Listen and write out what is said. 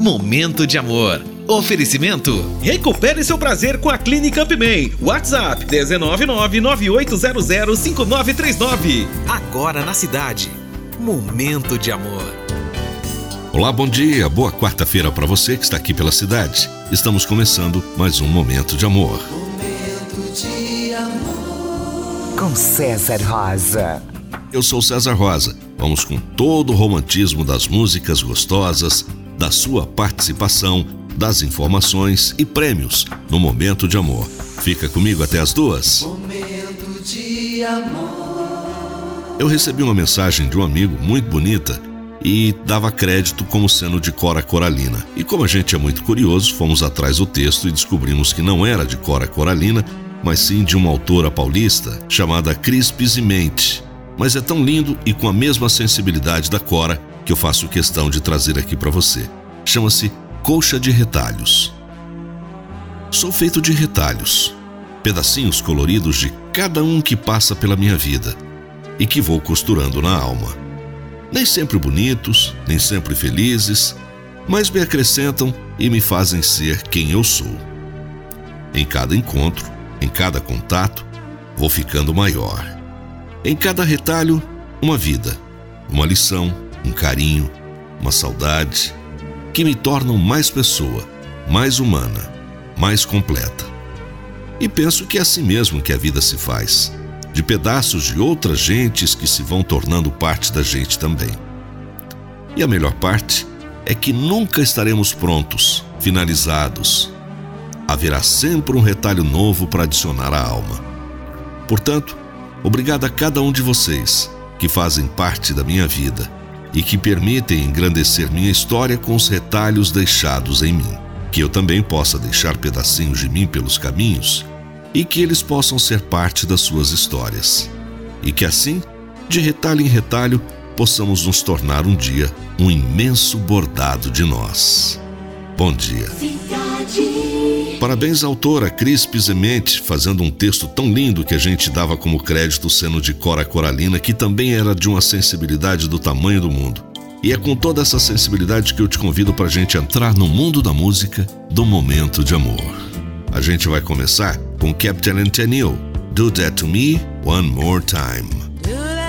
Momento de Amor. Oferecimento. Recupere seu prazer com a Clínica Upman. WhatsApp 19998005939. Agora na cidade. Momento de Amor. Olá, bom dia, boa quarta-feira para você que está aqui pela cidade. Estamos começando mais um Momento de Amor. Momento de amor. Com César Rosa. Eu sou César Rosa. Vamos com todo o romantismo das músicas gostosas, da sua participação, das informações e prêmios no Momento de Amor. Fica comigo até as duas. Momento de amor. Eu recebi uma mensagem de um amigo muito bonita e dava crédito como sendo de Cora Coralina. E como a gente é muito curioso, fomos atrás do texto e descobrimos que não era de Cora Coralina, mas sim de uma autora paulista chamada Cris Pizimente mas é tão lindo e com a mesma sensibilidade da Cora que eu faço questão de trazer aqui para você. Chama-se Colcha de Retalhos. Sou feito de retalhos, pedacinhos coloridos de cada um que passa pela minha vida e que vou costurando na alma. Nem sempre bonitos, nem sempre felizes, mas me acrescentam e me fazem ser quem eu sou. Em cada encontro, em cada contato, vou ficando maior em cada retalho, uma vida, uma lição, um carinho, uma saudade, que me tornam mais pessoa, mais humana, mais completa. E penso que é assim mesmo que a vida se faz, de pedaços de outras gentes que se vão tornando parte da gente também. E a melhor parte é que nunca estaremos prontos, finalizados. Haverá sempre um retalho novo para adicionar à alma. Portanto, Obrigado a cada um de vocês que fazem parte da minha vida e que permitem engrandecer minha história com os retalhos deixados em mim. Que eu também possa deixar pedacinhos de mim pelos caminhos e que eles possam ser parte das suas histórias. E que assim, de retalho em retalho, possamos nos tornar um dia um imenso bordado de nós. Bom dia. Parabéns à autora Cris Pizemente, fazendo um texto tão lindo que a gente dava como crédito sendo de Cora Coralina, que também era de uma sensibilidade do tamanho do mundo. E é com toda essa sensibilidade que eu te convido para a gente entrar no mundo da música do momento de amor. A gente vai começar com Captain Antonio, Do That To Me One More Time.